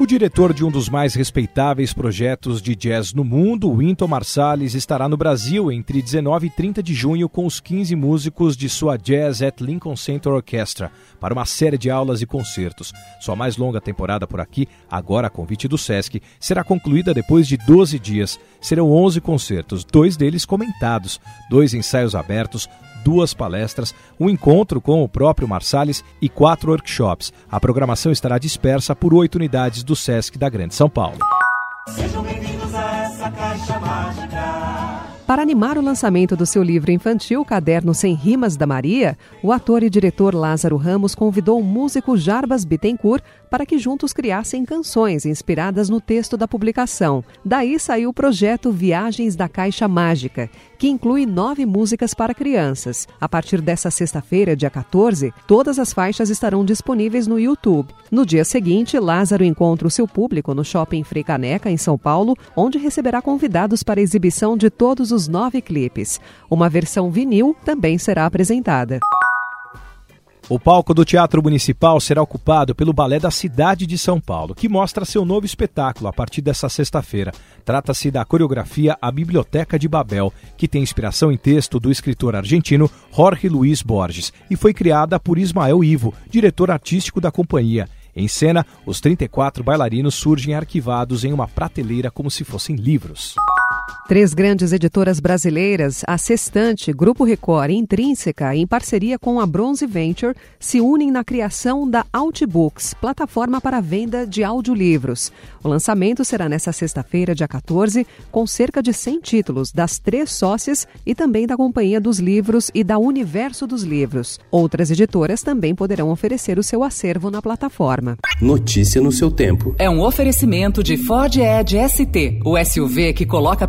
O diretor de um dos mais respeitáveis projetos de jazz no mundo, Winton Marsalis, estará no Brasil entre 19 e 30 de junho com os 15 músicos de sua Jazz at Lincoln Center Orchestra para uma série de aulas e concertos. Sua mais longa temporada por aqui, agora a convite do SESC, será concluída depois de 12 dias. Serão 11 concertos, dois deles comentados, dois ensaios abertos, duas palestras, um encontro com o próprio Marsalis e quatro workshops. A programação estará dispersa por oito unidades do SESC da Grande São Paulo. Sejam bem-vindos a essa caixa mágica. Para animar o lançamento do seu livro infantil Caderno Sem Rimas da Maria, o ator e diretor Lázaro Ramos convidou o músico Jarbas Bittencourt para que juntos criassem canções inspiradas no texto da publicação. Daí saiu o projeto Viagens da Caixa Mágica, que inclui nove músicas para crianças. A partir dessa sexta-feira, dia 14, todas as faixas estarão disponíveis no YouTube. No dia seguinte, Lázaro encontra o seu público no Shopping Frei Caneca, em São Paulo, onde receberá convidados para a exibição de todos os nove clipes. Uma versão vinil também será apresentada. O palco do Teatro Municipal será ocupado pelo Balé da Cidade de São Paulo, que mostra seu novo espetáculo a partir dessa sexta-feira. Trata-se da coreografia A Biblioteca de Babel, que tem inspiração em texto do escritor argentino Jorge Luiz Borges e foi criada por Ismael Ivo, diretor artístico da companhia. Em cena, os 34 bailarinos surgem arquivados em uma prateleira como se fossem livros. Três grandes editoras brasileiras, a Sextante, Grupo Record e Intrínseca, em parceria com a Bronze Venture, se unem na criação da Outbooks, plataforma para venda de audiolivros. O lançamento será nesta sexta-feira, dia 14, com cerca de 100 títulos das três sócias e também da Companhia dos Livros e da Universo dos Livros. Outras editoras também poderão oferecer o seu acervo na plataforma. Notícia no seu tempo. É um oferecimento de Ford Edge ST, o SUV que coloca